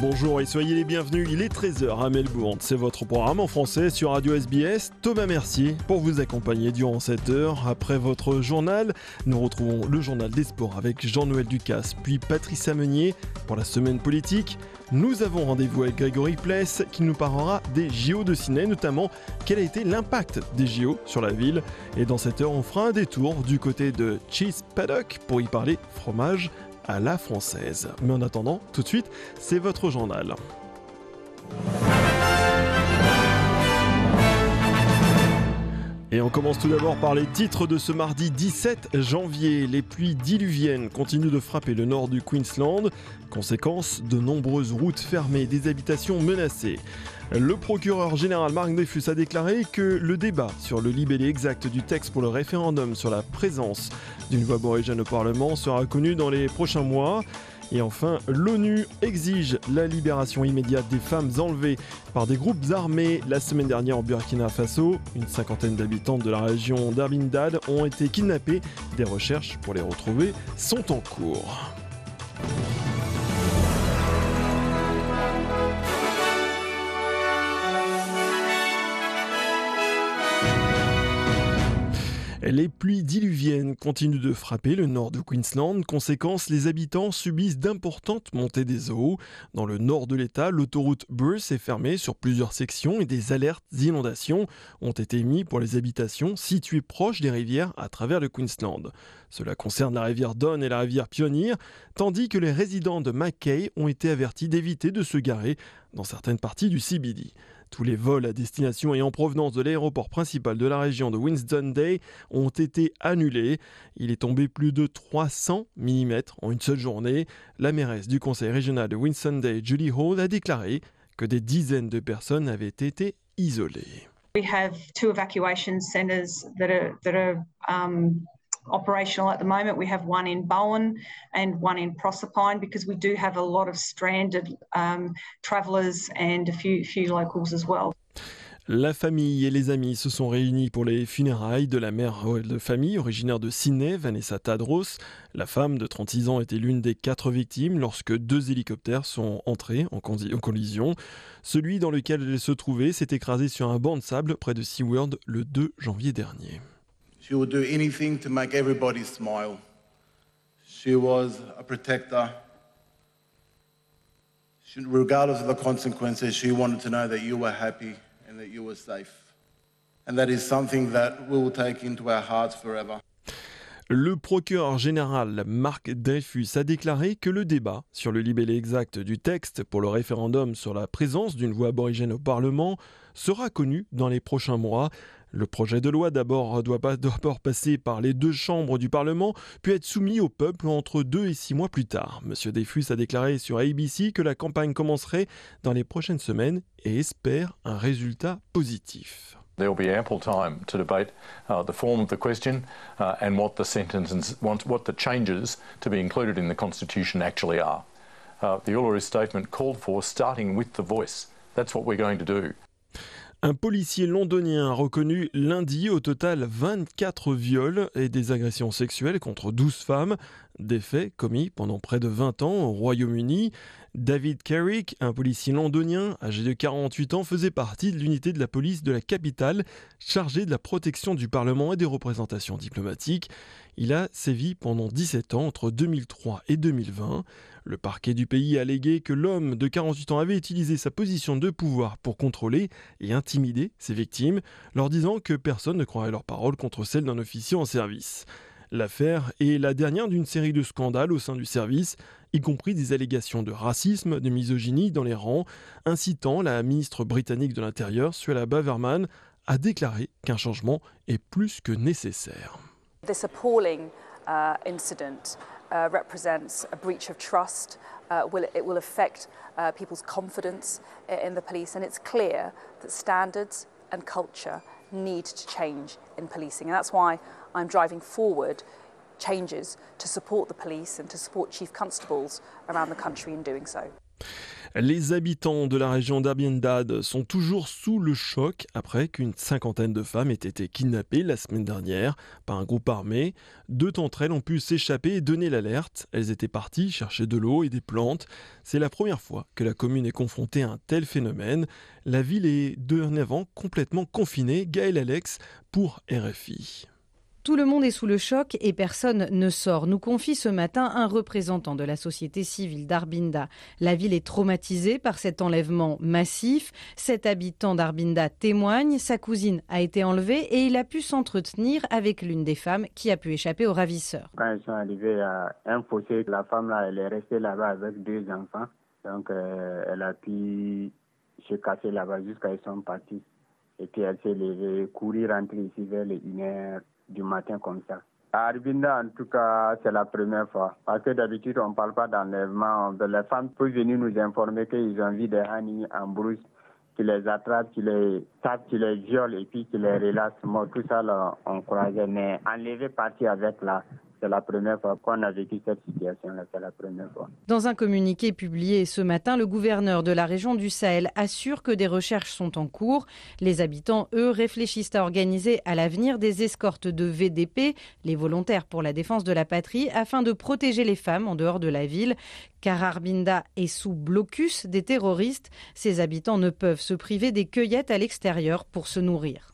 Bonjour et soyez les bienvenus, il est 13h à Melbourne. C'est votre programme en français sur Radio SBS. Thomas Mercier pour vous accompagner durant cette heure. Après votre journal, nous retrouvons le journal des sports avec Jean-Noël Ducasse, puis Patrice Meunier pour la semaine politique. Nous avons rendez-vous avec Grégory Pless qui nous parlera des JO de Sydney, notamment quel a été l'impact des JO sur la ville. Et dans cette heure, on fera un détour du côté de Cheese Paddock pour y parler fromage à la française. Mais en attendant, tout de suite, c'est votre journal. Et on commence tout d'abord par les titres de ce mardi 17 janvier. Les pluies diluviennes continuent de frapper le nord du Queensland. Conséquence, de nombreuses routes fermées, des habitations menacées. Le procureur général Mark Dreyfus a déclaré que le débat sur le libellé exact du texte pour le référendum sur la présence d'une voix aborigène au Parlement sera connu dans les prochains mois. Et enfin, l'ONU exige la libération immédiate des femmes enlevées par des groupes armés. La semaine dernière en Burkina Faso, une cinquantaine d'habitants de la région d'Arbindad ont été kidnappés. Des recherches pour les retrouver sont en cours. Les pluies diluviennes continuent de frapper le nord de Queensland. Conséquence, les habitants subissent d'importantes montées des eaux. Dans le nord de l'État, l'autoroute Bruce est fermée sur plusieurs sections et des alertes d'inondation ont été émises pour les habitations situées proches des rivières à travers le Queensland. Cela concerne la rivière Don et la rivière Pioneer, tandis que les résidents de Mackay ont été avertis d'éviter de se garer dans certaines parties du CBD. Tous les vols à destination et en provenance de l'aéroport principal de la région de Winston Day ont été annulés. Il est tombé plus de 300 mm en une seule journée. La mairesse du conseil régional de Winston Day, Julie Hall, a déclaré que des dizaines de personnes avaient été isolées. We have two evacuation are that are um, operational at the moment. We have one in Bowen and one in Proserpine because we do have a lot of stranded um, travellers and a few few locals as well. La famille et les amis se sont réunis pour les funérailles de la mère de famille originaire de Sydney, Vanessa Tadros. La femme de 36 ans était l'une des quatre victimes lorsque deux hélicoptères sont entrés en, collision. Celui dans lequel elle se trouvait s'est écrasé sur un banc de sable près de SeaWorld le 2 janvier dernier. She would do anything to make everybody smile. She was a protector. She, regardless of the consequences, she wanted to know that you were happy and that you were safe. And that is something that we will take into our hearts forever. Le procureur général Marc Dreyfus a déclaré que le débat sur le libellé exact du texte pour le référendum sur la présence d'une voix aborigène au Parlement sera connu dans les prochains mois. Le projet de loi d'abord doit d'abord passer par les deux chambres du Parlement, puis être soumis au peuple entre deux et six mois plus tard. Monsieur Dreyfus a déclaré sur ABC que la campagne commencerait dans les prochaines semaines et espère un résultat positif. There will be ample time to debate uh, the form of the question uh, and what the sentences, what the changes to be included in the Constitution actually are. Uh, the Uluru Statement called for starting with the voice. That's what we're going to do. Un policier londonien a reconnu lundi au total 24 viols et des agressions sexuelles contre 12 femmes, des faits commis pendant près de 20 ans au Royaume-Uni. David Carrick, un policier londonien âgé de 48 ans, faisait partie de l'unité de la police de la capitale chargée de la protection du Parlement et des représentations diplomatiques. Il a sévi pendant 17 ans entre 2003 et 2020. Le parquet du pays a allégué que l'homme de 48 ans avait utilisé sa position de pouvoir pour contrôler et intimider ses victimes, leur disant que personne ne croirait leurs paroles contre celles d'un officier en service. L'affaire est la dernière d'une série de scandales au sein du service, y compris des allégations de racisme, de misogynie dans les rangs, incitant la ministre britannique de l'Intérieur, Suella Baverman, a déclaré qu'un changement est plus que nécessaire. This appalling uh, incident uh, represents a breach of trust. Uh, will, it will affect uh, people's confidence in the police, and it's clear that standards and culture need to change in policing. And that's why I'm driving forward changes to support the police and to support chief constables around the country in doing so. Les habitants de la région d'Arbindad sont toujours sous le choc après qu'une cinquantaine de femmes aient été kidnappées la semaine dernière par un groupe armé. Deux d'entre elles ont pu s'échapper et donner l'alerte. Elles étaient parties chercher de l'eau et des plantes. C'est la première fois que la commune est confrontée à un tel phénomène. La ville est dorénavant complètement confinée. Gaël Alex pour RFI. Tout le monde est sous le choc et personne ne sort, nous confie ce matin un représentant de la société civile d'Arbinda. La ville est traumatisée par cet enlèvement massif. Sept habitants d'Arbinda témoignent. Sa cousine a été enlevée et il a pu s'entretenir avec l'une des femmes qui a pu échapper aux ravisseurs. Quand ils sont arrivés à un fossé, la femme là, elle est restée là-bas avec deux enfants. Donc euh, elle a pu se casser là-bas jusqu'à qu'ils sont partis. Et puis elle s'est levée, courir rentrer ici vers les 1 heure du matin comme ça. À Arbinda, en tout cas, c'est la première fois. Parce que d'habitude, on ne parle pas d'enlèvement. Les femmes peuvent venir nous informer qu'ils ont vu des hannis en brousse, qui les attrapent, qui les tapent, qui les violent et puis qui les relâchent. Moi, tout ça, là, on croisait. Mais enlever, partir avec là, c'est la première fois qu'on a vécu cette fois. Dans un communiqué publié ce matin, le gouverneur de la région du Sahel assure que des recherches sont en cours. Les habitants, eux, réfléchissent à organiser à l'avenir des escortes de VDP, les volontaires pour la défense de la patrie, afin de protéger les femmes en dehors de la ville. Car Arbinda est sous blocus des terroristes, ses habitants ne peuvent se priver des cueillettes à l'extérieur pour se nourrir.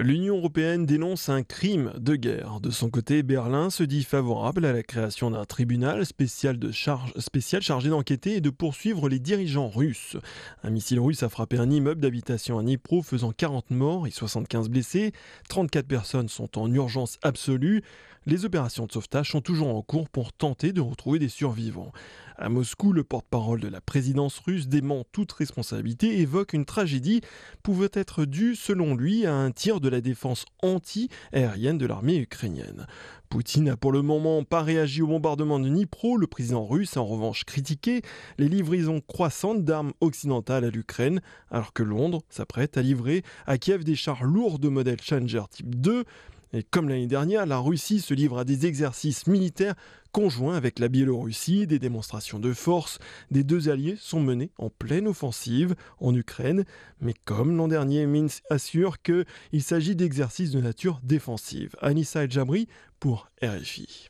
L'Union européenne dénonce un crime de guerre. De son côté, Berlin se dit favorable à la création d'un tribunal spécial, chargé d'enquêter et de poursuivre les dirigeants russes. Un missile russe a frappé un immeuble d'habitation à Dnipro, faisant 40 morts et 75 blessés. 34 personnes sont en urgence absolue. Les opérations de sauvetage sont toujours en cours pour tenter de retrouver des survivants. À Moscou, le porte-parole de la présidence russe dément toute responsabilité et évoque une tragédie pouvant être due, selon lui, à un tir de la défense anti-aérienne de l'armée ukrainienne. Poutine n'a pour le moment pas réagi au bombardement de Dnipro. Le président russe a en revanche critiqué les livraisons croissantes d'armes occidentales à l'Ukraine, alors que Londres s'apprête à livrer à Kiev des chars lourds de modèle Challenger type 2. Et comme l'année dernière, la Russie se livre à des exercices militaires conjoints avec la Biélorussie, des démonstrations de force des deux alliés sont menées en pleine offensive en Ukraine, mais comme l'an dernier, Minsk assure qu'il s'agit d'exercices de nature défensive. Anissa El Jabri pour RFI.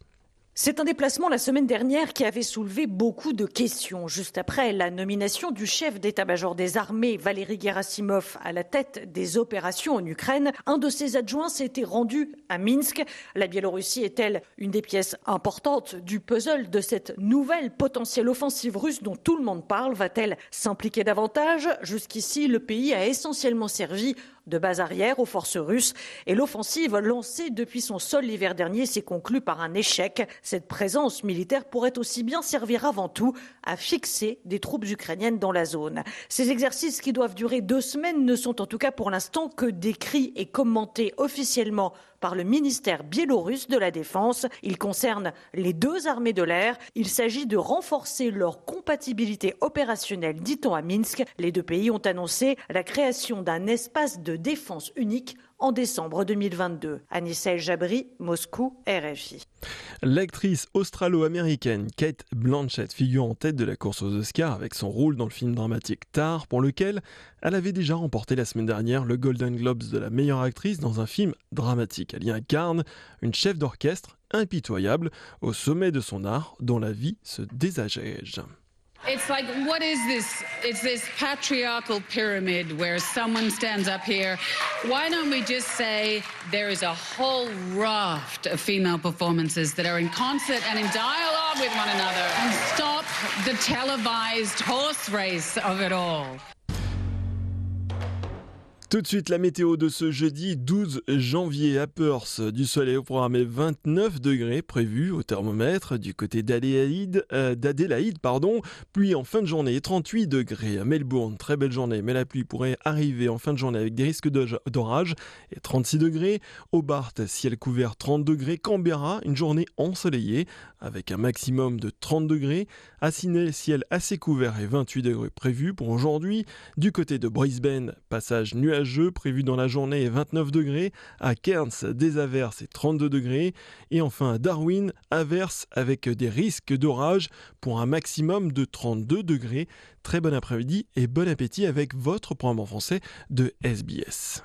C'est un déplacement la semaine dernière qui avait soulevé beaucoup de questions. Juste après la nomination du chef d'état-major des armées, Valéry Gerasimov, à la tête des opérations en Ukraine, un de ses adjoints s'était rendu à Minsk. La Biélorussie est-elle une des pièces importantes du puzzle de cette nouvelle potentielle offensive russe dont tout le monde parle? Va-t-elle s'impliquer davantage? Jusqu'ici, le pays a essentiellement servi de base arrière aux forces russes et l'offensive lancée depuis son sol l'hiver dernier s'est conclue par un échec. Cette présence militaire pourrait aussi bien servir avant tout à fixer des troupes ukrainiennes dans la zone. Ces exercices qui doivent durer deux semaines ne sont en tout cas pour l'instant que décrits et commentés officiellement par le ministère biélorusse de la Défense. Il concerne les deux armées de l'air. Il s'agit de renforcer leur compatibilité opérationnelle, dit-on à Minsk. Les deux pays ont annoncé la création d'un espace de défense unique en décembre 2022. Anissa El Jabri, Moscou, RFI. L'actrice australo-américaine Kate Blanchett figure en tête de la course aux Oscars avec son rôle dans le film dramatique Tar, pour lequel elle avait déjà remporté la semaine dernière le Golden Globes de la meilleure actrice dans un film dramatique. Elle y incarne une chef d'orchestre impitoyable au sommet de son art dont la vie se désagège. It's like, what is this? It's this patriarchal pyramid where someone stands up here. Why don't we just say there is a whole raft of female performances that are in concert and in dialogue with one another and stop the televised horse race of it all? Tout de suite, la météo de ce jeudi 12 janvier à Perth. Du soleil au programme 29 degrés prévu au thermomètre. Du côté d'Adélaïde, euh, d'Adélaïde, pluie en fin de journée 38 degrés. À Melbourne, très belle journée, mais la pluie pourrait arriver en fin de journée avec des risques d'orage et 36 degrés. Hobart, ciel couvert 30 degrés. Canberra, une journée ensoleillée avec un maximum de 30 degrés. À ciel assez couvert et 28 degrés prévus pour aujourd'hui. Du côté de Brisbane, passage nuageux jeu prévu dans la journée est 29 degrés. À Cairns, des averses et 32 degrés. Et enfin à Darwin, averses avec des risques d'orage pour un maximum de 32 degrés. Très bon après-midi et bon appétit avec votre programme en français de SBS.